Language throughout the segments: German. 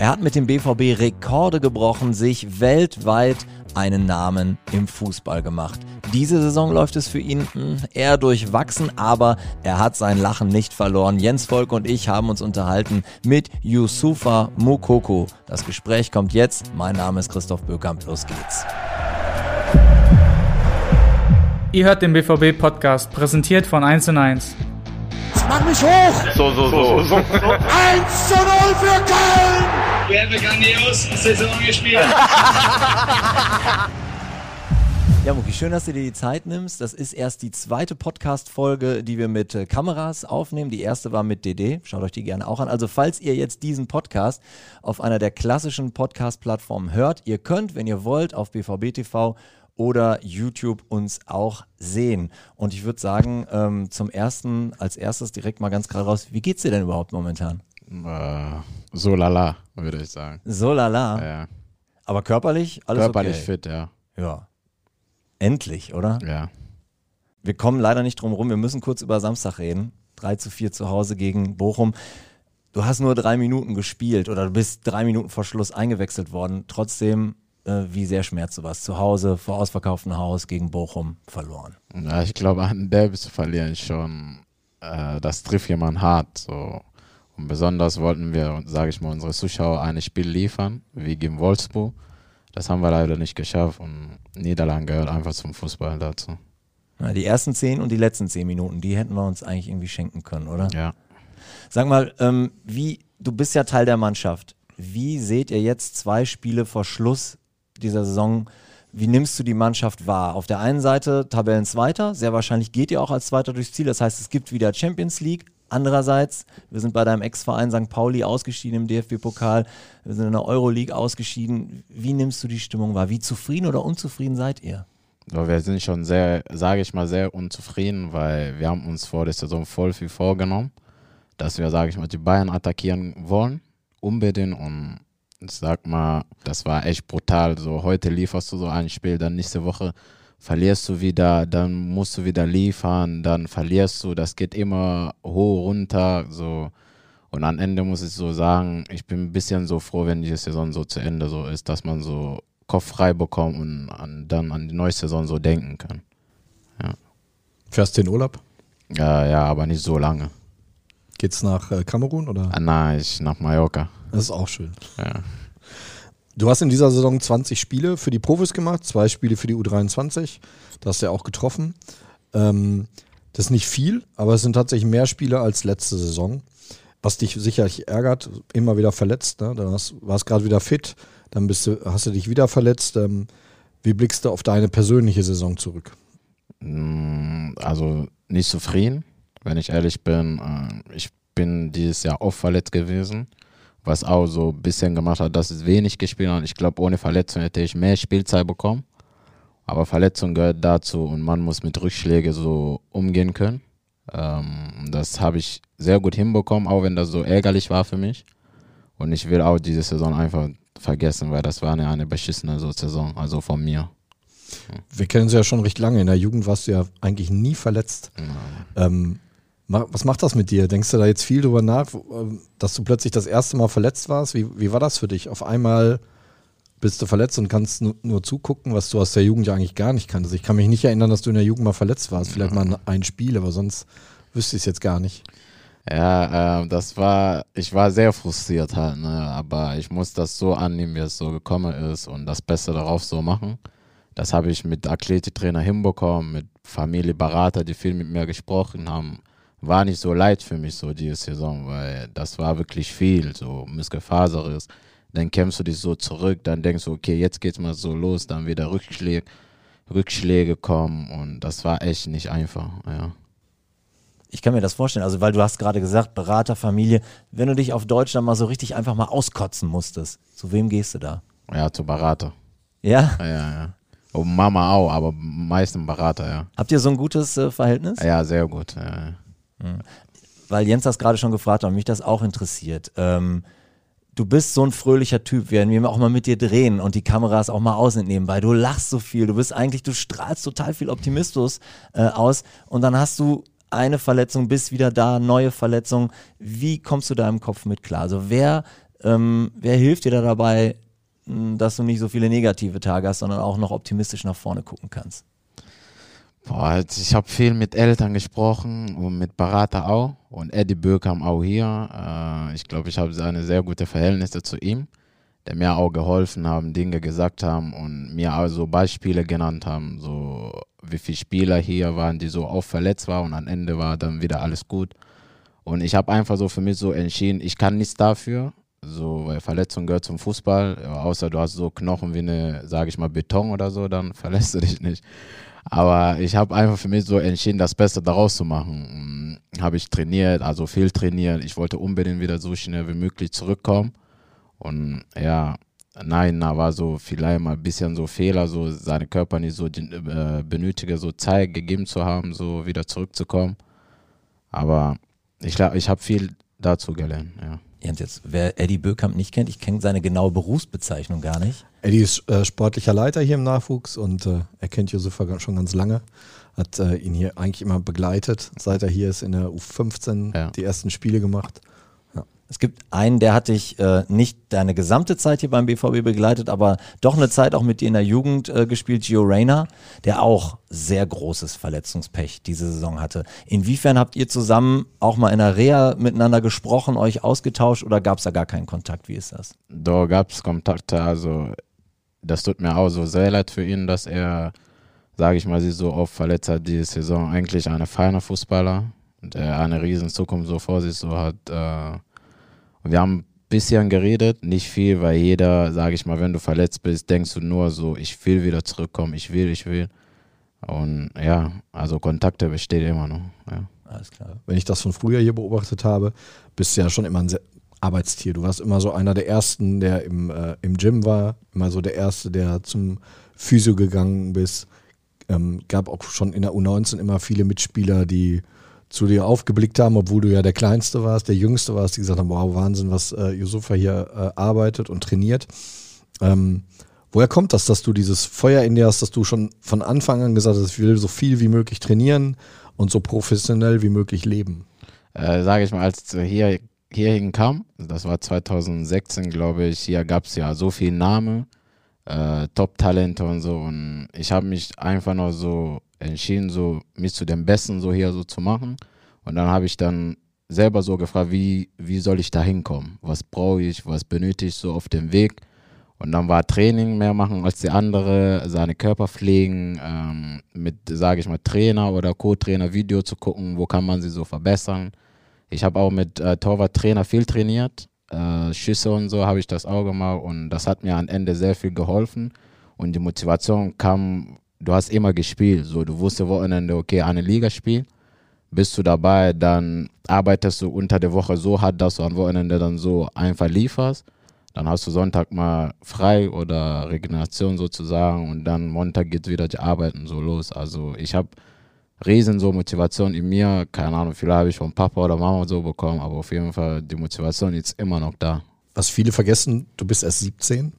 Er hat mit dem BVB Rekorde gebrochen, sich weltweit einen Namen im Fußball gemacht. Diese Saison läuft es für ihn hm, eher durchwachsen, aber er hat sein Lachen nicht verloren. Jens Volk und ich haben uns unterhalten mit Yusufa Mukoko. Das Gespräch kommt jetzt. Mein Name ist Christoph Bökamp. Los geht's. Ihr hört den BVB-Podcast, präsentiert von 1 und 1. Mach mich hoch! So, so, so. so. 1 zu 0 für Köln! Wir haben grandios Saison gespielt. Ja, Muki, schön, dass du dir die Zeit nimmst. Das ist erst die zweite Podcast-Folge, die wir mit äh, Kameras aufnehmen. Die erste war mit DD. Schaut euch die gerne auch an. Also, falls ihr jetzt diesen Podcast auf einer der klassischen Podcast-Plattformen hört, ihr könnt, wenn ihr wollt, auf BVB TV oder YouTube uns auch sehen. Und ich würde sagen, ähm, zum ersten, als erstes direkt mal ganz gerade raus, wie geht's dir denn überhaupt momentan? Äh, so lala, würde ich sagen. So lala? Ja. Aber körperlich alles Körperlich okay? fit, ja. Ja. Endlich, oder? Ja. Wir kommen leider nicht drum rum. Wir müssen kurz über Samstag reden. 3 zu 4 zu Hause gegen Bochum. Du hast nur drei Minuten gespielt oder du bist drei Minuten vor Schluss eingewechselt worden. Trotzdem wie sehr schmerzt sowas? Zu Hause, vor ausverkauftem Haus gegen Bochum verloren. Ja, ich glaube, an Derby zu verlieren schon, äh, das trifft jemand hart. So. Und besonders wollten wir, sage ich mal, unsere Zuschauer ein Spiel liefern, wie gegen Wolfsburg. Das haben wir leider nicht geschafft und Niederlande gehört einfach zum Fußball dazu. Ja, die ersten zehn und die letzten zehn Minuten, die hätten wir uns eigentlich irgendwie schenken können, oder? Ja. Sag mal, ähm, wie, du bist ja Teil der Mannschaft. Wie seht ihr jetzt zwei Spiele vor Schluss dieser Saison. Wie nimmst du die Mannschaft wahr? Auf der einen Seite Tabellenzweiter, sehr wahrscheinlich geht ihr auch als Zweiter durchs Ziel. Das heißt, es gibt wieder Champions League. Andererseits, wir sind bei deinem Ex-Verein St. Pauli ausgeschieden im DFB-Pokal. Wir sind in der Euroleague ausgeschieden. Wie nimmst du die Stimmung wahr? Wie zufrieden oder unzufrieden seid ihr? Wir sind schon sehr, sage ich mal, sehr unzufrieden, weil wir haben uns vor der Saison voll viel vorgenommen, dass wir, sage ich mal, die Bayern attackieren wollen, unbedingt und ich sag mal, das war echt brutal. So heute lieferst du so ein Spiel, dann nächste Woche verlierst du wieder, dann musst du wieder liefern, dann verlierst du. Das geht immer hoch runter. So und am Ende muss ich so sagen, ich bin ein bisschen so froh, wenn die Saison so zu Ende so ist, dass man so Kopf frei bekommt und an, dann an die neue Saison so denken kann. Ja. Fährst du in Urlaub? Ja, ja, aber nicht so lange. Geht's nach äh, Kamerun oder? Ah, nein, ich nach Mallorca. Das ist auch schön. Ja. Du hast in dieser Saison 20 Spiele für die Profis gemacht, zwei Spiele für die U23. Da hast du ja auch getroffen. Ähm, das ist nicht viel, aber es sind tatsächlich mehr Spiele als letzte Saison. Was dich sicherlich ärgert, immer wieder verletzt. Ne? Dann hast, warst gerade wieder fit, dann bist du, hast du dich wieder verletzt. Ähm, wie blickst du auf deine persönliche Saison zurück? Mm, also nicht zufrieden, wenn ich ehrlich bin. Äh, ich bin dieses Jahr oft verletzt gewesen was auch so ein bisschen gemacht hat, dass es wenig gespielt hat. Ich glaube, ohne Verletzung hätte ich mehr Spielzeit bekommen. Aber Verletzung gehört dazu und man muss mit Rückschlägen so umgehen können. Ähm, das habe ich sehr gut hinbekommen, auch wenn das so ärgerlich war für mich. Und ich will auch diese Saison einfach vergessen, weil das war eine, eine beschissene so Saison, also von mir. Wir kennen sie ja schon recht lange. In der Jugend warst du ja eigentlich nie verletzt. Ähm, was macht das mit dir? Denkst du da jetzt viel drüber nach, ähm, dass du plötzlich das erste Mal verletzt warst? Wie, wie war das für dich? Auf einmal bist du verletzt und kannst nur, nur, zugucken, was du aus der Jugend ja eigentlich gar nicht kanntest. Ich kann mich nicht erinnern, dass du in der Jugend mal verletzt warst. Vielleicht mal ein Spiel, aber sonst wüsste ich es jetzt gar nicht. Ja, äh, das war, ich war sehr frustriert halt, ne? aber ich muss das so annehmen, wie es so gekommen ist und das Beste darauf so machen. Das habe ich mit Athletiktrainer hinbekommen, mit Familie, Berater, die viel mit mir gesprochen haben war nicht so leid für mich so diese Saison, weil das war wirklich viel, so Muskelfaserriss. Dann kämpfst du dich so zurück, dann denkst du, okay, jetzt geht's mal so los, dann wieder Rückschläge, Rückschläge kommen und das war echt nicht einfach, ja. Ich kann mir das vorstellen, also weil du hast gerade gesagt, Berater, Familie, wenn du dich auf Deutsch dann mal so richtig einfach mal auskotzen musstest, zu wem gehst du da? Ja, zu Berater. Ja? Ja, ja. Und Mama auch, aber meistens Berater, ja. Habt ihr so ein gutes äh, Verhältnis? Ja, sehr gut. Ja. Weil Jens das gerade schon gefragt hat und mich das auch interessiert. Ähm, du bist so ein fröhlicher Typ, werden wir auch mal mit dir drehen und die Kameras auch mal ausnehmen, weil du lachst so viel, du bist eigentlich, du strahlst total viel Optimismus äh, aus und dann hast du eine Verletzung, bist wieder da, neue Verletzung. Wie kommst du da im Kopf mit klar? Also wer Ähm, wer hilft dir da dabei, dass du nicht so viele negative Tage hast, sondern auch noch optimistisch nach vorne gucken kannst? Boah, also ich habe viel mit Eltern gesprochen und mit Berater auch. Und Eddie Böckam auch hier. Äh, ich glaube, ich habe eine sehr gute Verhältnisse zu ihm, der mir auch geholfen haben, Dinge gesagt haben und mir auch so Beispiele genannt haben, so wie viele Spieler hier waren, die so oft verletzt waren und am Ende war dann wieder alles gut. Und ich habe einfach so für mich so entschieden, ich kann nichts dafür, so, weil Verletzung gehört zum Fußball, außer du hast so Knochen wie eine, sage ich mal, Beton oder so, dann verlässt du dich nicht. Aber ich habe einfach für mich so entschieden, das Beste daraus zu machen. Habe ich trainiert, also viel trainiert. Ich wollte unbedingt wieder so schnell wie möglich zurückkommen. Und ja, nein, da war so vielleicht mal ein bisschen so Fehler, so seine Körper nicht so äh, benötige, so Zeit gegeben zu haben, so wieder zurückzukommen. Aber ich glaube, ich habe viel dazu gelernt, ja. Jens, jetzt, wer Eddie Böckamp nicht kennt, ich kenne seine genaue Berufsbezeichnung gar nicht. Eddie ist äh, sportlicher Leiter hier im Nachwuchs und äh, er kennt Josefa schon ganz lange. Hat äh, ihn hier eigentlich immer begleitet, seit er hier ist in der U15 Ja. die ersten Spiele gemacht. Es gibt einen, der hat dich äh, nicht deine gesamte Zeit hier beim BVB begleitet, aber doch eine Zeit auch mit dir in der Jugend äh, gespielt, Gio Reyna, der auch sehr großes Verletzungspech diese Saison hatte. Inwiefern habt ihr zusammen auch mal in der Reha miteinander gesprochen, euch ausgetauscht oder gab es da gar keinen Kontakt? Wie ist das? Da gab es Kontakte, also das tut mir auch so sehr leid für ihn, dass er, sage ich mal, sich so oft verletzt hat diese Saison. Eigentlich ein feiner Fußballer, der eine riesen Zukunft so vor sich so hat. Äh, und wir haben ein bisschen geredet, nicht viel, weil jeder, sage ich mal, wenn du verletzt bist, denkst du nur so, ich will wieder zurückkommen, ich will, ich will. Und ja, also Kontakte bestehen immer noch. Ja. Alles klar. Wenn ich das von früher hier beobachtet habe, bist du ja schon immer ein Arbeitstier. Du warst immer so einer der Ersten, der im, äh, im Gym war, immer so der Erste, der zum Physio gegangen bist. Ähm, gab auch schon in der U19 immer viele Mitspieler, die zu dir aufgeblickt haben, obwohl du ja der Kleinste warst, der Jüngste warst, die gesagt haben, wow, Wahnsinn, was äh, Yusufa hier äh, arbeitet und trainiert. Ähm, woher kommt das, dass du dieses Feuer in dir hast, dass du schon von Anfang an gesagt hast, ich will so viel wie möglich trainieren und so professionell wie möglich leben? äh, sage ich mal, als hier hierhin kam, das war 2016, glaube ich, hier gab es ja so viele Namen, äh, Top-Talente und so. Und ich habe mich einfach noch so entschieden, so mich zu den Besten so hier so zu machen. Und dann habe ich dann selber so gefragt, wie, wie soll ich da hinkommen? Was brauche ich, was benötige ich so auf dem Weg? Und dann war Training mehr machen als die andere, seine Körper pflegen, ähm, mit, sage ich mal, Trainer oder Co-Trainer Video zu gucken, wo kann man sie so verbessern. Ich habe auch mit äh, Torwarttrainer viel trainiert, äh, Schüsse und so habe ich das auch gemacht und das hat mir am Ende sehr viel geholfen und die Motivation kam, du hast immer gespielt, so du wusstest Wochenende, okay, eine Liga spielen, bist du dabei, dann arbeitest du unter der Woche so hart, dass du am Wochenende dann so einfach lieferst. Dann hast du Sonntag mal frei oder Regeneration sozusagen und dann Montag geht wieder die Arbeiten so los. Also ich habe riesen so Motivation in mir. Keine Ahnung, vielleicht habe ich von Papa oder Mama so bekommen, aber auf jeden Fall die Motivation ist immer noch da. Was viele vergessen, du bist erst 17.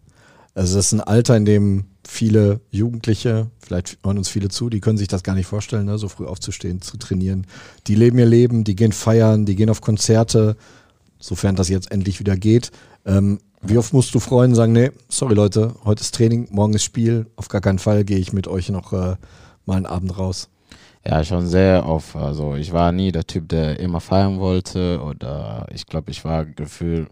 Also das ist ein Alter, in dem viele Jugendliche, vielleicht hören uns viele zu, die können sich das gar nicht vorstellen, ne? so früh aufzustehen, zu trainieren. Die leben ihr Leben, die gehen feiern, die gehen auf Konzerte, sofern das jetzt endlich wieder geht. Ähm, wie oft musst du freuen und sagen, nee, sorry Leute, heute ist Training, morgen ist Spiel, auf gar keinen Fall gehe ich mit euch noch äh, mal einen Abend raus. Ja, schon sehr oft. Also ich war nie der Typ, der immer feiern wollte oder ich glaube, ich war gefühlt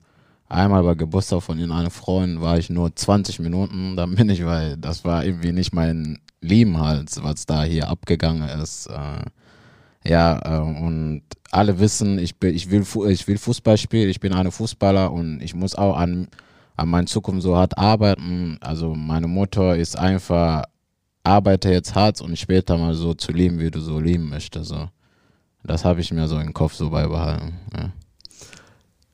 einmal bei Geburtstag von einem Freund war ich nur 20 Minuten, dann bin ich, weil das war irgendwie nicht mein Leben halt, was da hier abgegangen ist. Äh, ja, äh, und alle wissen, ich, bin, ich, will, ich will Fußball spielen, ich bin ein Fußballer und ich muss auch an, an meiner Zukunft so hart arbeiten. Also meine Mutter ist einfach, arbeite jetzt hart und später mal so zu leben, wie du so leben möchtest. So. Das habe ich mir so im Kopf so beibehalten. Ja.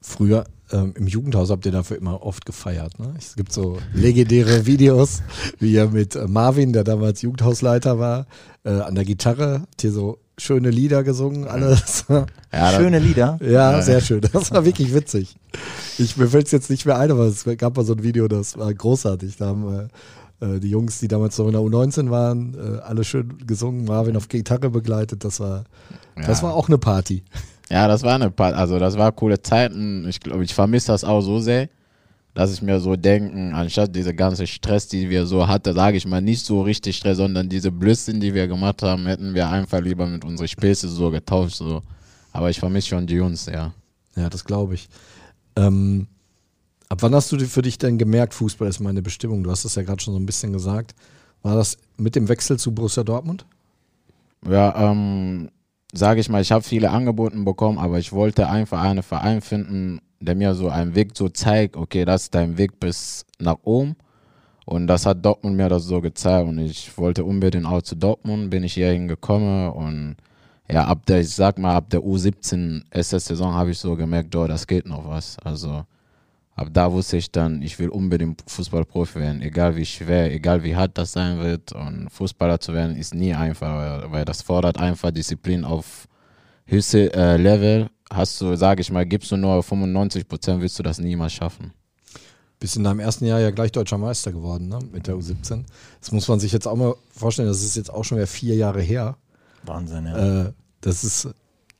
Früher ähm, im Jugendhaus habt ihr dafür immer oft gefeiert. Ne? Es gibt so legendäre Videos, wie ihr mit äh, Marvin, der damals Jugendhausleiter war, äh, an der Gitarre habt ihr so schöne Lieder gesungen, alles. Ja, das- Schöne Lieder. Ja, sehr schön. Das war wirklich witzig. Ich, mir fällt es jetzt nicht mehr ein, aber es gab mal so ein Video, das war großartig. Da haben äh, die Jungs, die damals noch in der U19 waren, äh, alle schön gesungen, Marvin auf Gitarre begleitet. Das war, das Ja. war auch eine Party. Ja, das war eine, Pa- also das war coole Zeiten. Ich glaube, ich vermisse das auch so sehr. dass ich mir so denken, anstatt diese ganze Stress, die wir so hatten, sage ich mal, nicht so richtig Stress, sondern diese Blödsinn, die wir gemacht haben, hätten wir einfach lieber mit unseren Späße so getauscht. So. Aber ich vermisse schon die Jungs, ja. Ja, das glaube ich. Ähm, ab wann hast du für dich denn gemerkt, Fußball ist meine Bestimmung? Du hast es ja gerade schon so ein bisschen gesagt. War das mit dem Wechsel zu Borussia Dortmund? Ja, ähm, sage ich mal, ich habe viele Angebote bekommen, aber ich wollte einfach einen Verein finden, der mir so einen Weg so zeigt, okay, das ist dein Weg bis nach oben. Und das hat Dortmund mir das so gezeigt und ich wollte unbedingt auch zu Dortmund, bin ich hier hingekommen und ja, ab der, ich sag mal, ab der U17 SS-Saison habe ich so gemerkt, oh, das geht noch was. Also ab da wusste ich dann, ich will unbedingt Fußballprofi werden, egal wie schwer, egal wie hart das sein wird. Und Fußballer zu werden ist nie einfach, weil das fordert einfach Disziplin auf höchste äh, Level. Hast du, sage ich mal, gibst du nur 95 Prozent, wirst du das niemals schaffen. Bist in deinem ersten Jahr ja gleich deutscher Meister geworden, ne? Mit der U17. Das muss man sich jetzt auch mal vorstellen, das ist jetzt auch schon wieder vier Jahre her. Wahnsinn, ja. Äh, das ist,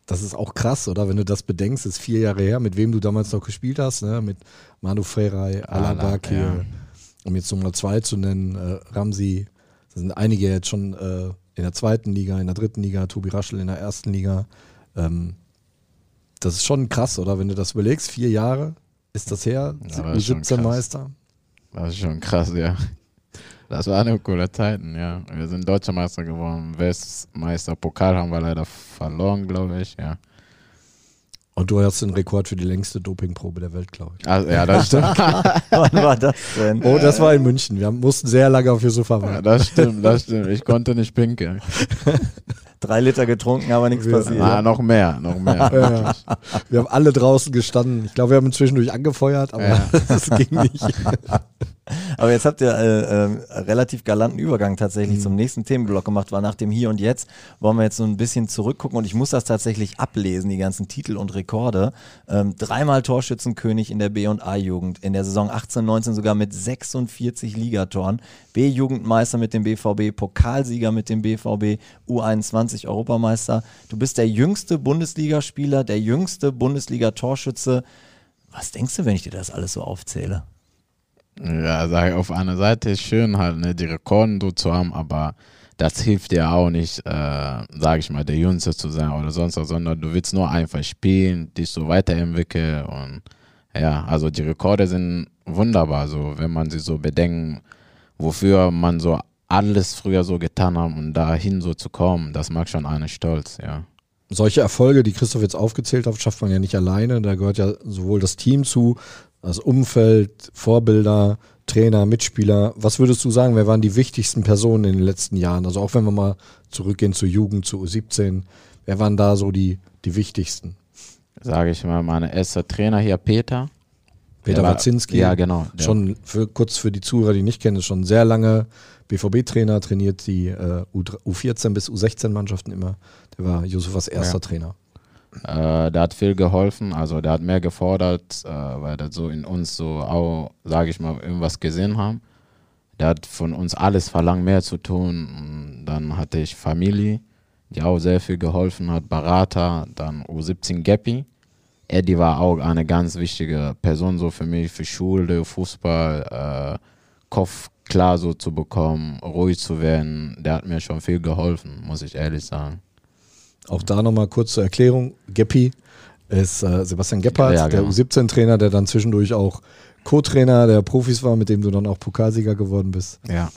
das ist auch krass, oder? Wenn du das bedenkst, ist vier Jahre her, mit wem du damals noch gespielt hast, ne? Mit Manu Freirei, Alaba ja. um jetzt Nummer zwei zu nennen, äh, Ramsi. Da sind einige jetzt schon äh, in der zweiten Liga, in der dritten Liga, Tobi Raschel in der ersten Liga. Ähm, das ist schon krass, oder? Wenn du das überlegst, vier Jahre ist das her, Ja, das ist schon 17 krass. Meister. Das ist schon krass, ja. Das waren eine coole Zeiten, ja. Wir sind Deutscher Meister geworden, Westmeister, Pokal haben wir leider verloren, glaube ich, ja. Und du hast den Rekord für die längste Dopingprobe der Welt, glaube ich. Also, ja, das stimmt. Wann war das denn? Oh, das war in München. Wir mussten sehr lange auf Yusufa Ja, warten. das stimmt, das stimmt. Ich konnte nicht pinkeln. Drei Liter getrunken, aber nichts Wir- passiert. Na, noch mehr, noch mehr. Ja. Wir haben alle draußen gestanden. Ich glaube, wir haben zwischendurch angefeuert, aber Ja. das ging nicht. Aber jetzt habt ihr äh, äh, relativ galanten Übergang tatsächlich zum nächsten Themenblock gemacht, weil nach dem Hier und Jetzt wollen wir jetzt so ein bisschen zurückgucken und ich muss das tatsächlich ablesen, die ganzen Titel und Rekorde. Ähm, dreimal Torschützenkönig in der B- und A-Jugend, in der Saison 18, 19 sogar mit 46 Ligatoren, B-Jugendmeister mit dem BVB, Pokalsieger mit dem BVB, U21 Europameister. Du bist der jüngste Bundesligaspieler, der jüngste Bundesliga-Torschütze. Was denkst du, wenn ich dir das alles so aufzähle? Ja, sag auf einer Seite ist schön halt, ne, die Rekorden so zu haben, aber das hilft dir auch nicht, äh, sag ich mal, der Jüngste zu sein oder sonst was, sondern du willst nur einfach spielen, dich so weiterentwickeln und ja, also die Rekorde sind wunderbar, so, wenn man sie so bedenkt, wofür man so alles früher so getan hat, um dahin so zu kommen, das macht schon einen stolz, ja. Solche Erfolge, die Christoph jetzt aufgezählt hat, schafft man ja nicht alleine. Da gehört ja sowohl das Team zu, das Umfeld, Vorbilder, Trainer, Mitspieler. Was würdest du sagen, wer waren die wichtigsten Personen in den letzten Jahren? Also auch wenn wir mal zurückgehen zur Jugend, zu U17, wer waren da so die, die wichtigsten? Sage ich mal, mein erster Trainer hier, Peter. Peter Der war- Wazinski. Ja, genau. Schon für, kurz für die Zuhörer, die nicht kennen, ist schon sehr lange BVB-Trainer, trainiert die äh, U14 bis U16-Mannschaften immer. Der war Josefas erster Ja. Trainer. Äh, der hat viel geholfen, also der hat mehr gefordert, äh, weil der so in uns so auch, sage ich mal, irgendwas gesehen haben. Der hat von uns alles verlangt, mehr zu tun. Und dann hatte ich Familie, die auch sehr viel geholfen hat, Berater, dann U17 Gappi. Eddie war auch eine ganz wichtige Person so für mich, für Schule, Fußball, äh, Kopf klar so zu bekommen, ruhig zu werden. Der hat mir schon viel geholfen, muss ich ehrlich sagen. Auch da nochmal kurz zur Erklärung. Geppi ist äh, Sebastian Gebhardt, Ja, genau. der U17-Trainer, der dann zwischendurch auch Co-Trainer der Profis war, mit dem du dann auch Pokalsieger geworden bist. Ja.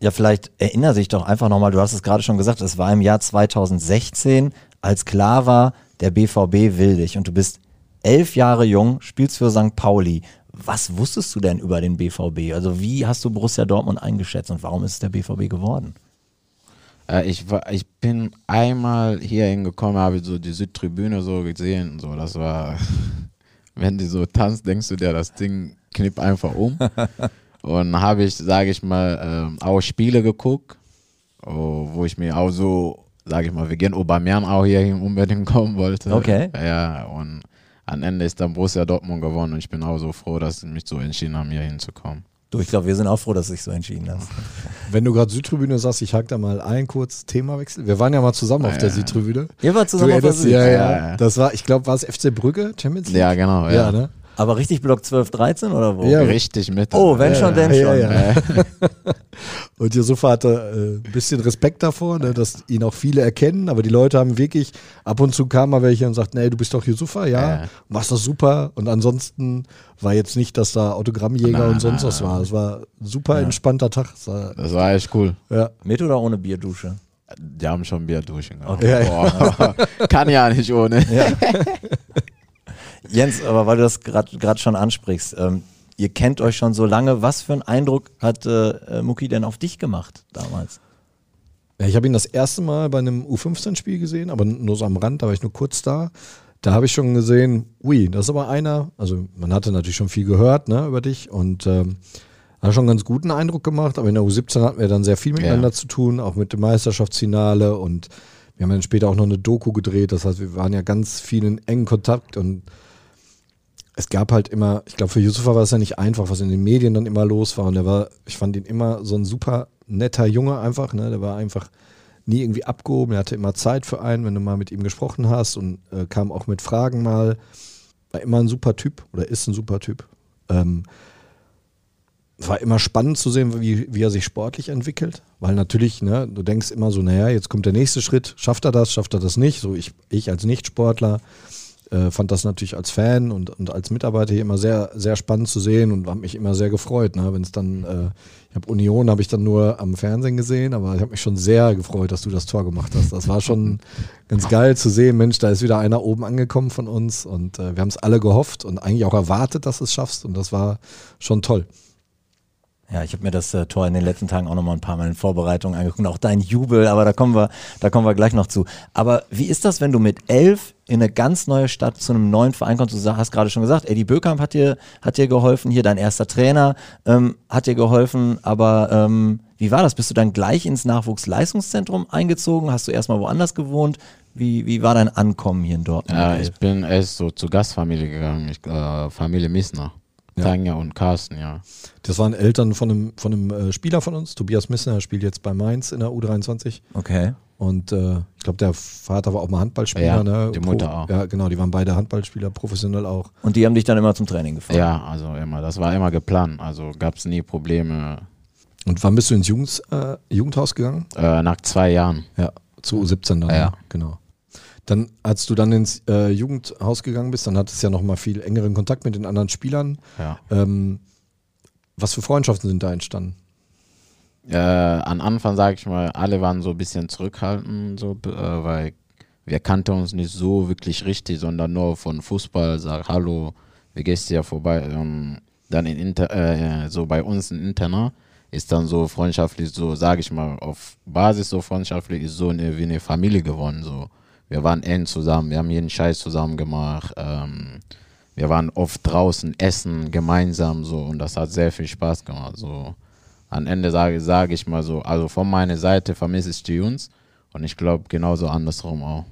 Ja, vielleicht erinnere sich doch einfach nochmal, du hast es gerade schon gesagt, es war im Jahr 2016, als klar war, der BVB will dich und du bist elf Jahre jung, spielst für St. Pauli. Was wusstest du denn über den BVB? Also wie hast du Borussia Dortmund eingeschätzt und warum ist es der BVB geworden? Äh, ich, war, ich bin einmal hier hingekommen, habe so die Südtribüne so gesehen. und So, das war, wenn die so tanzt, denkst du dir, das Ding knippt einfach um. und habe ich, sage ich mal, ähm, auch Spiele geguckt, oh, wo ich mir auch so, sage ich mal, wegen Aubameyang auch hier unbedingt kommen wollte. Okay. Ja, und am Ende ist dann Borussia Dortmund gewonnen und ich bin auch so froh, dass sie mich so entschieden haben, hier hinzukommen. Du, ich glaube, wir sind auch froh, dass du dich so entschieden hast. Wenn du gerade Südtribüne sagst, ich hake da mal ein kurz Themawechsel. Wir waren ja mal zusammen auf Ja, der ja. Südtribüne. Ihr wart Du zusammen auf der erinnerst Süd. dich? ja, Ja, ja. ja. Das war, ich glaube, war es FC Brügge, Champions League? Ja, genau. Ja, Ja, ne? Aber richtig Block 12, 13 oder wo? Ja. Richtig mit. Oh, wenn schon, denn ja, schon. ja. Und Yusufa hatte äh, ein bisschen Respekt davor, ne, dass ihn auch viele erkennen, aber die Leute haben wirklich, ab und zu kam mal welche und sagten, ey, du bist doch Yusufa, ja, Ja. machst das super. Und ansonsten war jetzt nicht, dass da Autogrammjäger Nein, und sonst was war. Es war ein super entspannter Tag. War, Das war echt cool. ja. Mit oder ohne Bierdusche? Die haben schon Bier durchgegangen. Okay. Ja, Kann ja nicht ohne. Jens, aber weil du das gerade schon ansprichst, ähm, ihr kennt euch schon so lange. Was für einen Eindruck hat äh, Muki denn auf dich gemacht damals? Ja, ich habe ihn das erste Mal bei einem U15-Spiel gesehen, aber nur so am Rand, da war ich nur kurz da. Da habe ich schon gesehen, ui, das ist aber einer, also man hatte natürlich schon viel gehört ne, über dich und ähm, hat schon einen ganz guten Eindruck gemacht, aber in der U17 hatten wir dann sehr viel miteinander Ja. zu tun, auch mit dem Meisterschaftsfinale und wir haben dann später auch noch eine Doku gedreht, das heißt, wir waren ja ganz viel in engen Kontakt und es gab halt immer, ich glaube, für Yusufa war es ja nicht einfach, was in den Medien dann immer los war. Und er war, ich fand ihn immer so ein super netter Junge einfach, ne? Der war einfach nie irgendwie abgehoben. Er hatte immer Zeit für einen, wenn du mal mit ihm gesprochen hast und äh, kam auch mit Fragen mal. War immer ein super Typ oder ist ein super Typ. Ähm, war immer spannend zu sehen, wie, wie er sich sportlich entwickelt. Weil natürlich, ne, du denkst immer so, naja, jetzt kommt der nächste Schritt. Schafft er das, schafft er das nicht? So ich, ich als Nichtsportler äh, fand das natürlich als Fan und, und als Mitarbeiter hier immer sehr, sehr spannend zu sehen und habe mich immer sehr gefreut. Ne? Wenn es dann, äh, ich habe Union, habe ich dann nur am Fernsehen gesehen, aber ich habe mich schon sehr gefreut, dass du das Tor gemacht hast. Das war schon ganz geil zu sehen, Mensch, da ist wieder einer oben angekommen von uns und äh, wir haben es alle gehofft und eigentlich auch erwartet, dass du es schaffst und das war schon toll. Ja, ich habe mir das äh, Tor in den letzten Tagen auch nochmal ein paar Mal in Vorbereitung angeguckt. Auch dein Jubel, aber da kommen wir, da kommen wir gleich noch zu. Aber wie ist das, wenn du mit elf in eine ganz neue Stadt zu einem neuen Verein kommst? Du hast gerade schon gesagt, Eddie Bökamp hat dir, hat dir geholfen, hier dein erster Trainer ähm, hat dir geholfen. Aber ähm, wie war das? Bist du dann gleich ins Nachwuchsleistungszentrum eingezogen? Hast du erstmal woanders gewohnt? Wie, wie war dein Ankommen hier in Dortmund? Ja, ich bin erst so zur Gastfamilie gegangen. Ich, äh, Familie Missner. Tanja und Carsten, ja. Das waren Eltern von einem, von einem äh, Spieler von uns, Tobias Missner, der spielt jetzt bei Mainz in der U23. Okay. Und äh, ich glaube, der Vater war auch mal Handballspieler. Ja, ne? die Mutter auch. Ja, genau, die waren beide Handballspieler, professionell auch. Und die haben dich dann immer zum Training gefahren? Ja, also immer. Das war immer geplant. Also gab es nie Probleme. Und wann bist du ins Jugends, äh, Jugendhaus gegangen? Äh, nach zwei Jahren. Ja, zu U17 dann. Ja. ne? Genau. Dann, als du dann ins äh, Jugendhaus gegangen bist, dann hattest du ja noch mal viel engeren Kontakt mit den anderen Spielern. Ja. Ähm, was für Freundschaften sind da entstanden? Äh, an Anfang, sage ich mal, alle waren so ein bisschen zurückhaltend, so, äh, weil wir kannten uns nicht so wirklich richtig, sondern nur von Fußball, sag Hallo, wie gehst du ja vorbei? Ähm, dann in Inter, äh, so bei uns in Interna ist dann so freundschaftlich, so sage ich mal, auf Basis so freundschaftlich ist so eine, wie eine Familie geworden. So. Wir waren eng zusammen, wir haben jeden Scheiß zusammen gemacht. Ähm, wir waren oft draußen essen, gemeinsam so und das hat sehr viel Spaß gemacht. So am Ende sage sage ich mal so, also von meiner Seite vermisse ich die Jungs und ich glaube genauso andersrum auch.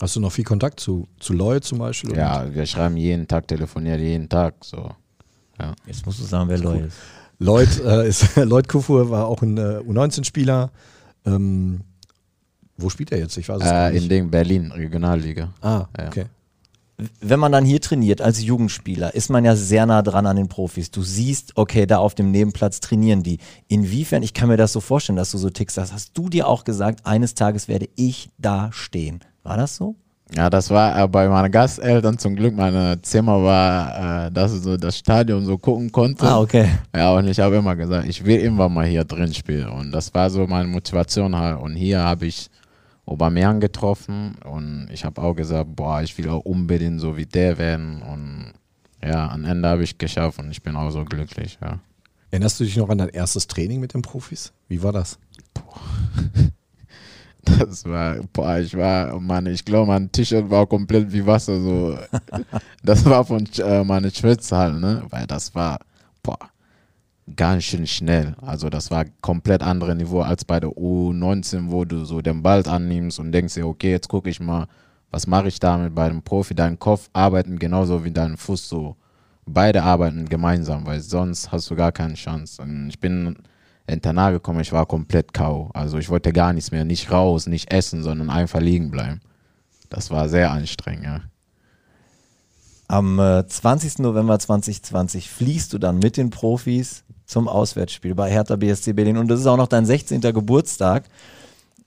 Hast du noch viel Kontakt zu, zu Lloyd zum Beispiel? Ja, wir schreiben jeden Tag, telefonieren jeden Tag so. Jetzt musst du sagen, wer Lloyd ist. Lloyd, äh, ist, Lloyd Kufur war auch ein äh, U19-Spieler. Ähm, wo spielt er jetzt? Ich weiß es gar Äh, nicht. in dem Berlin, Regionalliga. ah, Ja. okay. wenn man dann hier trainiert als Jugendspieler, ist man ja sehr nah dran an den Profis. Du siehst, okay, da auf dem Nebenplatz trainieren die. Inwiefern, ich kann mir das so vorstellen, dass du so tickst, das hast du dir auch gesagt, eines Tages werde ich da stehen. War das so? Ja, das war äh, bei meinen Gasteltern zum Glück. Mein Zimmer war, äh, dass ich so das Stadion so gucken konnte. Ah, okay. Ja, und ich habe immer gesagt, ich will irgendwann mal hier drin spielen. Und das war so meine Motivation halt. Und hier habe ich Aubameyang getroffen und ich habe auch gesagt, boah, ich will auch unbedingt so wie der werden. Und ja, am Ende habe ich geschafft und ich bin auch so glücklich, ja. Erinnerst du dich noch an dein erstes Training mit den Profis? Wie war das? Das war, boah, ich war, Mann, ich glaube, mein T-Shirt war komplett wie Wasser, so. Das war von äh, meiner Schwester halt, ne, weil das war, boah, ganz schön schnell. Also das war komplett andere Niveau als bei der U19, wo du so den Ball annimmst und denkst dir, okay, jetzt gucke ich mal, was mache ich damit bei dem Profi? Dein Kopf arbeiten genauso wie dein Fuß so. Beide arbeiten gemeinsam, weil sonst hast du gar keine Chance. Und ich bin Internat gekommen, ich war komplett K.O. Also ich wollte gar nichts mehr, nicht raus, nicht essen, sondern einfach liegen bleiben. Das war sehr anstrengend, ja. Am äh, 20. November 2020 fliehst du dann mit den Profis zum Auswärtsspiel bei Hertha BSC Berlin und das ist auch noch dein 16. Geburtstag.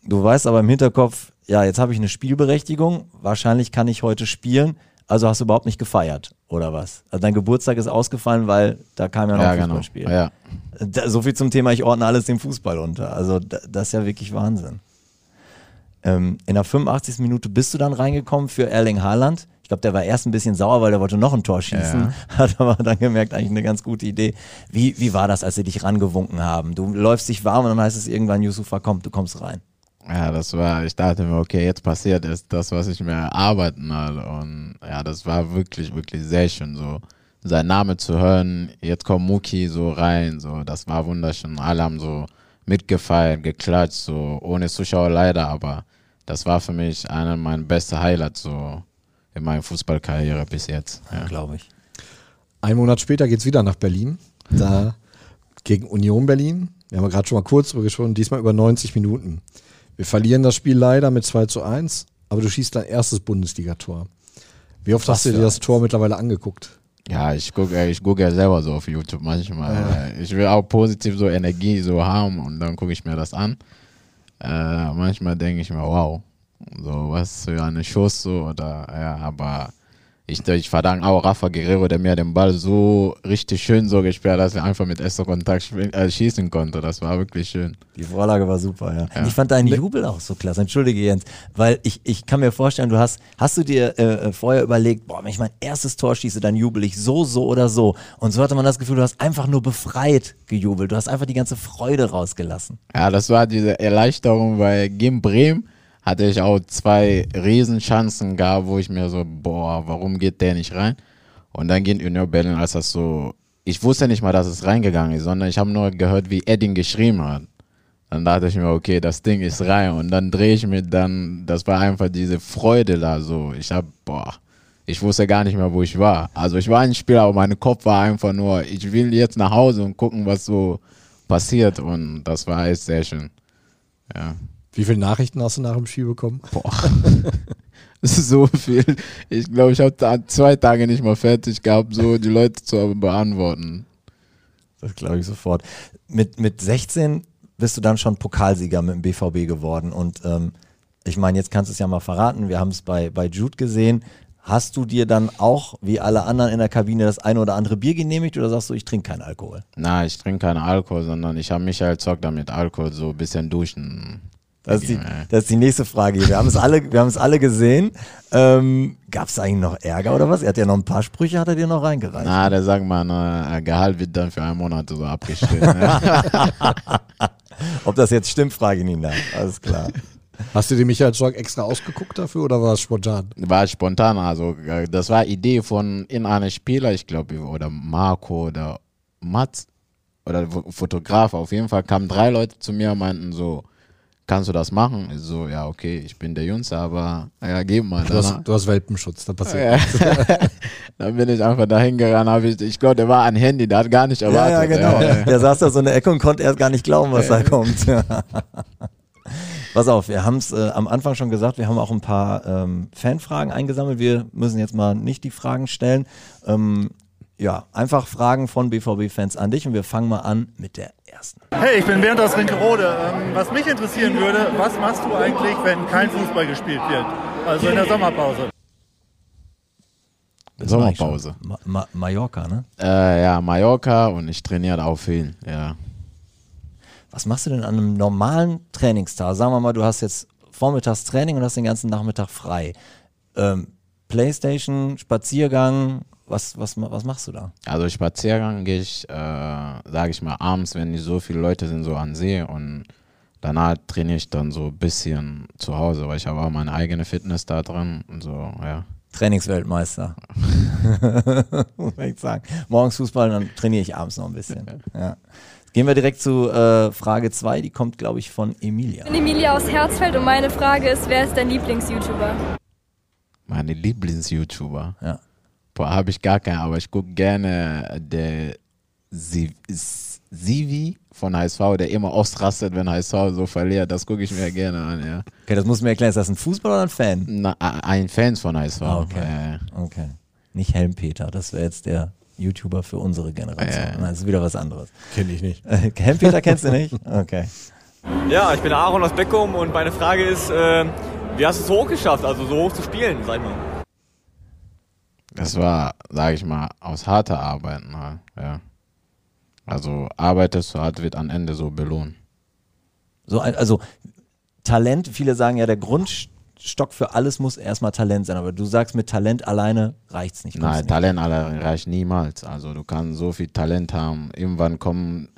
Du weißt aber im Hinterkopf, ja, jetzt habe ich eine Spielberechtigung, wahrscheinlich kann ich heute spielen, also hast du überhaupt nicht gefeiert oder was? Also dein Geburtstag ist ausgefallen, weil da kam ja noch Ja, ein genau. Fußballspiel. Ja. Da, so viel zum Thema, ich ordne alles dem Fußball unter. Also da, das ist ja wirklich Wahnsinn. Ähm, in der 85. Minute bist du dann reingekommen für Erling Haaland. Ich glaube, der war erst ein bisschen sauer, weil der wollte noch ein Tor schießen. Hat aber dann gemerkt, eigentlich eine ganz gute Idee. Wie, wie war das, als sie dich rangewunken haben? Du läufst dich warm und dann heißt es irgendwann, Yusufa, komm, du kommst rein. Ja, das war, ich dachte mir, okay, jetzt passiert ist das, was ich mir erarbeiten habe. Und ja, das war wirklich, wirklich sehr schön, so sein Name zu hören. Jetzt kommt Muki so rein, so, das war wunderschön. Alle haben so mitgefeiert, geklatscht, so, ohne Zuschauer leider, aber das war für mich einer meiner besten Highlights, so, in meiner Fußballkarriere bis jetzt. Ja. Glaube ich. Ein Monat später geht es wieder nach Berlin. Da gegen Union Berlin. Wir haben ja gerade schon mal kurz drüber gesprochen, diesmal über 90 Minuten. Wir verlieren das Spiel leider mit 2 zu 1, aber du schießt dein erstes Bundesligator. Wie oft Was hast du dir das eins? Tor mittlerweile angeguckt? Ja, ich gucke ich guck ja selber so auf YouTube manchmal. Ich will auch positiv so Energie so haben und dann gucke ich mir das an. Äh, manchmal denke ich mir, wow, so was für eine Schuss so oder ja, aber ich, ich verdanke auch Rafa Guerrero, der mir den Ball so richtig schön so gespielt hat, dass er einfach mit erster Kontakt äh, schießen konnte. Das war wirklich schön. Die Vorlage war super, ja. Ich fand deinen Jubel auch so klasse. Entschuldige Jens, weil ich, ich kann mir vorstellen, du hast, hast du dir äh, vorher überlegt, boah, wenn ich mein erstes Tor schieße, dann jubel ich so, so oder so. Und so hatte man das Gefühl, du hast einfach nur befreit gejubelt. Du hast einfach die ganze Freude rausgelassen. Ja, das war diese Erleichterung, weil gegen Bremen hatte ich auch zwei Riesenchancen gehabt, wo ich mir so, boah, warum geht der nicht rein? Und dann gegen Union Berlin, als das so, ich wusste nicht mal, dass es reingegangen ist, sondern ich habe nur gehört, wie Edding geschrieben hat. Dann dachte ich mir, okay, das Ding ist rein. Und dann drehe ich mir dann, das war einfach diese Freude da so. Ich habe, boah, ich wusste gar nicht mehr, wo ich war. Also ich war ein Spieler, aber mein Kopf war einfach nur, ich will jetzt nach Hause und gucken, was so passiert. Und das war echt sehr schön. Ja. Wie viele Nachrichten hast du nach dem Spiel bekommen? Boah. Das ist so viel. Ich glaube, ich habe da zwei Tage nicht mal fertig gehabt, so die Leute zu beantworten. Das glaube ich sofort. Mit, mit 16 bist du dann schon Pokalsieger mit dem BVB geworden. Und ähm, ich meine, jetzt kannst du es ja mal verraten. Wir haben es bei, bei Jude gesehen. Hast du dir dann auch, wie alle anderen in der Kabine, das eine oder andere Bier genehmigt oder sagst du, ich trinke keinen Alkohol? Na, ich trinke keinen Alkohol, sondern ich habe Michael Zock damit Alkohol so ein bisschen duschen. Das ist, die, das ist die nächste Frage hier. Wir haben es alle, wir haben es alle gesehen. Ähm, Gab es eigentlich noch Ärger oder was? Er hat ja noch ein paar Sprüche, hat er dir noch reingereicht. Na, der sagt mal, ne, Gehalt wird dann für einen Monat so abgestellt. Ne? Ob das jetzt stimmt, frage ich ihn nach. Alles klar. Hast du dir Michael Zorg extra ausgeguckt dafür oder war es spontan? War spontan, also äh, das war Idee von in einem Spieler, ich glaube, oder Marco oder Mats oder Fo- Fotograf. Auf jeden Fall kamen drei Leute zu mir und meinten so, kannst du das machen? Ich so, ja, okay, ich bin der Jüngste, aber ja, gib mal. Du hast, du hast Welpenschutz, da passiert ja. dann bin ich einfach dahin gerannt, hab ich, ich glaube, der war ein Handy, der hat gar nicht erwartet. ja, genau. Ja, ja. Der saß da so in der Ecke und konnte erst gar nicht glauben, was da kommt. Pass auf, wir haben es äh, am Anfang schon gesagt, wir haben auch ein paar ähm, Fanfragen eingesammelt. Wir müssen jetzt mal nicht die Fragen stellen. Ähm, ja, einfach Fragen von BVB-Fans an dich und wir fangen mal an mit der ersten. Hey, ich bin Bernd aus Rinkerode. Ähm, was mich interessieren würde, was machst du eigentlich, wenn kein Fußball gespielt wird? Also in der Sommerpause. Das Sommerpause. Ma Ma Mallorca, ne? Äh, ja, Mallorca und ich trainiere auch viel, ja. Was machst du denn an einem normalen Trainingstag? Sagen wir mal, du hast jetzt vormittags Training und hast den ganzen Nachmittag frei. Ähm, Playstation, Spaziergang, was, was, was machst du da? Also Spaziergang gehe ich, äh, sage ich mal, abends, wenn nicht so viele Leute sind, so an See und danach trainiere ich dann so ein bisschen zu Hause, weil ich habe auch meine eigene Fitness da drin und so, ja. Trainingsweltmeister. Muss ich sagen. Morgens Fußball, dann trainiere ich abends noch ein bisschen. Ja. Gehen wir direkt zu äh, Frage 2, die kommt, glaube ich, von Emilia. Ich bin Emilia aus Herzfeld und meine Frage ist, wer ist dein Lieblings-YouTuber? Meine Lieblings-YouTuber. Ja. Boah, habe ich gar keinen, aber ich gucke gerne der Si- S- Sivi von HSV, der immer ausrastet, wenn HSV so verliert. Das gucke ich mir gerne an, ja. Okay, das musst du mir erklären. Ist das ein Fußballer oder ein Fan? Na, ein Fan von HSV. Ah, okay. Äh, Okay. Nicht Helmpeter, das wäre jetzt der YouTuber für unsere Generation. Nein, das ist wieder was anderes. Kenne ich nicht. Äh, Helmpeter kennst du nicht? Okay. Ja, ich bin Aaron aus Beckum und meine Frage ist, äh, wie hast du es so hoch geschafft, also so hoch zu spielen, sag ich mal? Das war, sage ich mal, aus harter Arbeiten halt, ja. Also arbeitest du hart, wird am Ende so belohnt. So also Talent, viele sagen ja, der Grundstock für alles muss erstmal Talent sein, aber du sagst, mit Talent alleine reicht's nicht. kommst Nein, nicht. Talent allein reicht niemals. Also du kannst so viel Talent haben. Irgendwann kommen,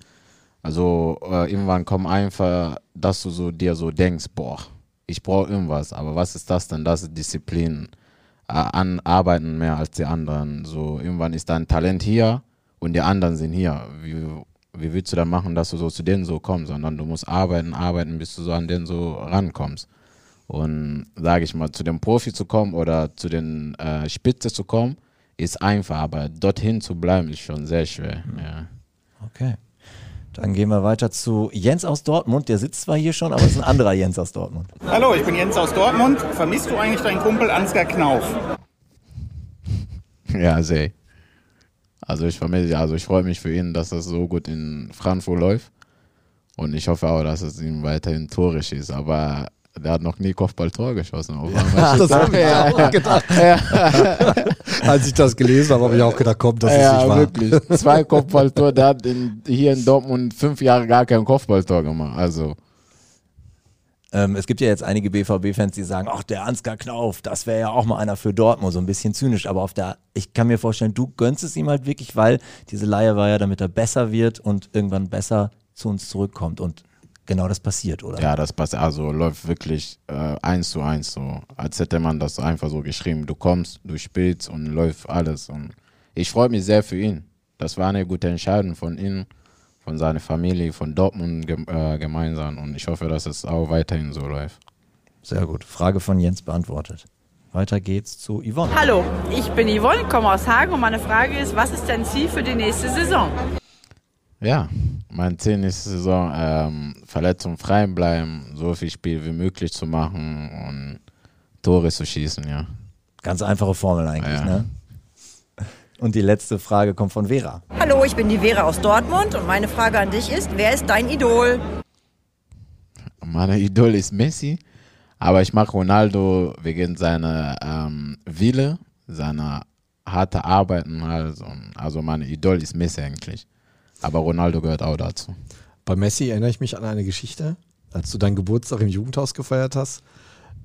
also äh, irgendwann kommt einfach, dass du so dir so denkst, boah, ich brauche irgendwas. Aber was ist das denn? Das ist Disziplin. Äh, an arbeiten mehr als die anderen. So irgendwann ist dein Talent hier und die anderen sind hier. Wie, wie willst du dann machen, dass du so zu denen so kommst? Sondern du musst arbeiten, arbeiten, bis du so an denen so rankommst. Und sage ich mal, zu dem Profi zu kommen oder zu den äh, Spitze zu kommen, ist einfach, aber dorthin zu bleiben, ist schon sehr schwer. Ja. Okay. Dann gehen wir weiter zu Jens aus Dortmund. Der sitzt zwar hier schon, aber es ist ein anderer Jens aus Dortmund. Hallo, ich bin Jens aus Dortmund. Vermisst du eigentlich deinen Kumpel Ansgar Knauf? Ja, sehr. Also ich vermisse, also ich freue mich für ihn, dass das so gut in Frankfurt läuft. Und ich hoffe auch, dass es ihm weiterhin torisch ist. Aber der hat noch nie Kopfballtor geschossen. Einmal das habe ich da- auch gedacht. Als ich das gelesen habe, habe ich auch gedacht, komm, das ist ja, nicht wahr. wirklich. Zwei Kopfballtor. Der hat in, hier in Dortmund fünf Jahre gar kein Kopfballtor gemacht. Also Ähm, es gibt ja jetzt einige BVB-Fans, die sagen, ach, der Ansgar Knauf, das wäre ja auch mal einer für Dortmund, so ein bisschen zynisch. Aber auf der, ich kann mir vorstellen, du gönnst es ihm halt wirklich, weil diese Leihe war ja, damit er besser wird und irgendwann besser zu uns zurückkommt. Und genau das passiert, oder? Ja, das passt. Also läuft wirklich äh, eins zu eins so. Als hätte man das einfach so geschrieben. Du kommst, du spielst und läuft alles. Und ich freue mich sehr für ihn. Das war eine gute Entscheidung von ihm, von seiner Familie, von Dortmund gem äh, gemeinsam. Und ich hoffe, dass es auch weiterhin so läuft. Sehr gut. Frage von Jens beantwortet. Weiter geht's zu Yvonne. Hallo, ich bin Yvonne, komme aus Hagen und meine Frage ist, was ist dein Ziel für die nächste Saison? Ja, mein Ziel ist Saison, ähm, verletzungsfrei bleiben, so viel Spiel wie möglich zu machen und Tore zu schießen, ja. Ganz einfache Formel eigentlich, Ja. ne? Und die letzte Frage kommt von Vera. Hallo, ich bin die Vera aus Dortmund und meine Frage an dich ist, wer ist dein Idol? Mein Idol ist Messi, aber ich mag Ronaldo wegen seiner ähm, Wille, seiner harte Arbeiten halt. Und, also mein Idol ist Messi eigentlich. Aber Ronaldo gehört auch dazu. Bei Messi erinnere ich mich an eine Geschichte, als du deinen Geburtstag im Jugendhaus gefeiert hast.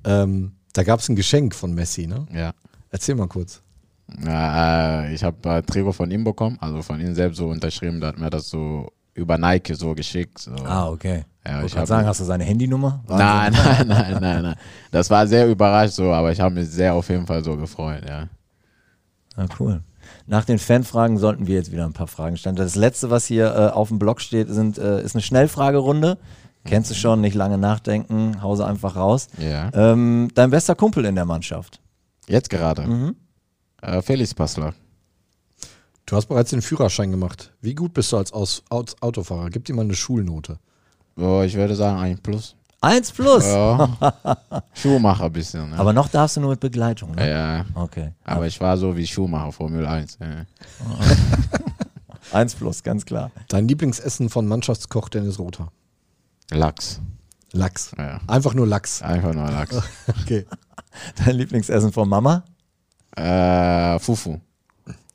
Ähm, da gab es ein Geschenk von Messi, ne? Ja. Erzähl mal kurz. Äh, ich habe äh, Trikot von ihm bekommen, also von ihm selbst so unterschrieben, da hat mir das so über Nike so geschickt. So. Ah, okay. Ja, ich hab- sagen, hast du seine Handynummer? Nein, nein, nein, nein, nein. Das war sehr überrascht so, aber ich habe mich sehr auf jeden Fall so gefreut, ja. Ah, cool. Nach den Fanfragen sollten wir jetzt wieder ein paar Fragen stellen. Das letzte, was hier äh, auf dem Blog steht, sind, äh, ist eine Schnellfragerunde. Kennst du schon, nicht lange nachdenken, Hause einfach raus. Ja. Ähm, dein bester Kumpel in der Mannschaft. Jetzt gerade. Mhm. Äh, Felix Passler. Du hast bereits den Führerschein gemacht. Wie gut bist du als Aus Aus Autofahrer? Gib dir mal eine Schulnote. Oh, ich würde sagen, ein Plus. Eins plus. Ja. Schuhmacher ein bisschen. Ne? Aber noch darfst du nur mit Begleitung, ne? Ja. Okay. Aber ich war so wie Schuhmacher, Formel 1. Ja. Eins plus, ganz klar. Dein Lieblingsessen von Mannschaftskoch Dennis Rother? Lachs. Lachs. Ja. Einfach nur Lachs. Einfach nur Lachs. Okay. Dein Lieblingsessen von Mama? Äh, Fufu.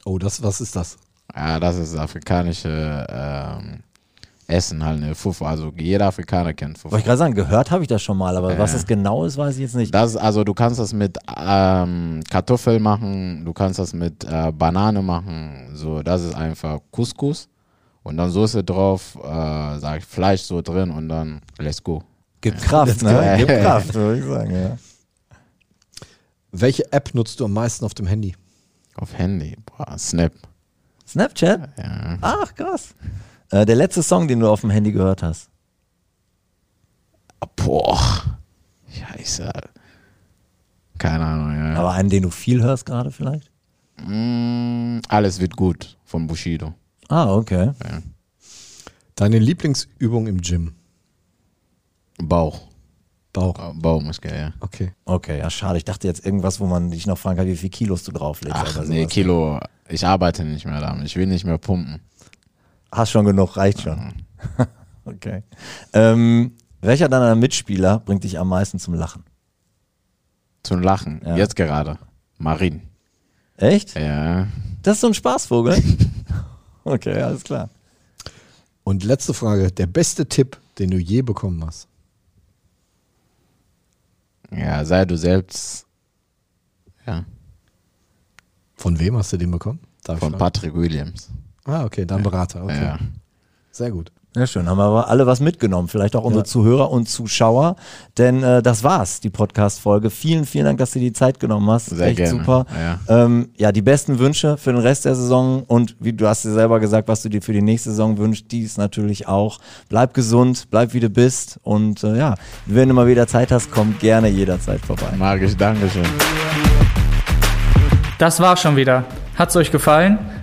Oh, das, was ist das? Ja, das ist afrikanische ähm, Essen halt, ne? Fufu. Also jeder Afrikaner kennt Fufu. Wollte ich gerade sagen, gehört habe ich das schon mal, aber Ja. was es genau ist, weiß ich jetzt nicht. Das, also du kannst das mit ähm, Kartoffel machen, du kannst das mit äh, Banane machen. So, das ist einfach Couscous. Und dann Soße drauf, äh, sag ich, Fleisch so drin und dann let's go. Gibt Kraft, ne? Gibt Kraft, würde ich sagen, ja. Welche App nutzt du am meisten auf dem Handy? Auf Handy, boah, Snap. Snapchat? Ja. Ach, krass. Äh, der letzte Song, den du auf dem Handy gehört hast. Boah, scheiße. Keine Ahnung, ja. Aber einen, den du viel hörst gerade vielleicht? Mm, alles wird gut von Bushido. Ah, okay. Deine Lieblingsübung im Gym? Bauch. Bauch. Bauchmuskel, ja. Okay. Okay, ja, schade. Ich dachte jetzt irgendwas, wo man dich noch fragen kann, wie viel Kilos du drauflegst. Ach, oder nee. Kilo. Ich arbeite nicht mehr damit. Ich will nicht mehr pumpen. Hast schon genug, reicht schon. okay. Ähm, welcher deiner Mitspieler bringt dich am meisten zum Lachen? Zum Lachen. Ja. Jetzt gerade. Marin. Echt? Ja. Das ist so ein Spaßvogel? okay, alles klar. Und letzte Frage: Der beste Tipp, den du je bekommen hast? Ja, sei du selbst. Ja. Von wem hast du den bekommen? Darf Von? Patrick Williams. Ah, okay, dann Berater. Okay. Ja. Sehr gut. Ja, schön. Haben wir aber alle was mitgenommen. Vielleicht auch unsere Ja. Zuhörer und Zuschauer. Denn äh, das war's, die Podcast-Folge. Vielen, vielen Dank, dass du dir die Zeit genommen hast. Sehr Echt gerne. super. Ja. Ähm, ja, die besten Wünsche für den Rest der Saison und wie du hast dir selber gesagt, was du dir für die nächste Saison wünschst, dies natürlich auch. Bleib gesund, bleib wie du bist und äh, ja, wenn du mal wieder Zeit hast, komm gerne jederzeit vorbei. Mag ich, Dankeschön. Das war's schon wieder. Hat's euch gefallen?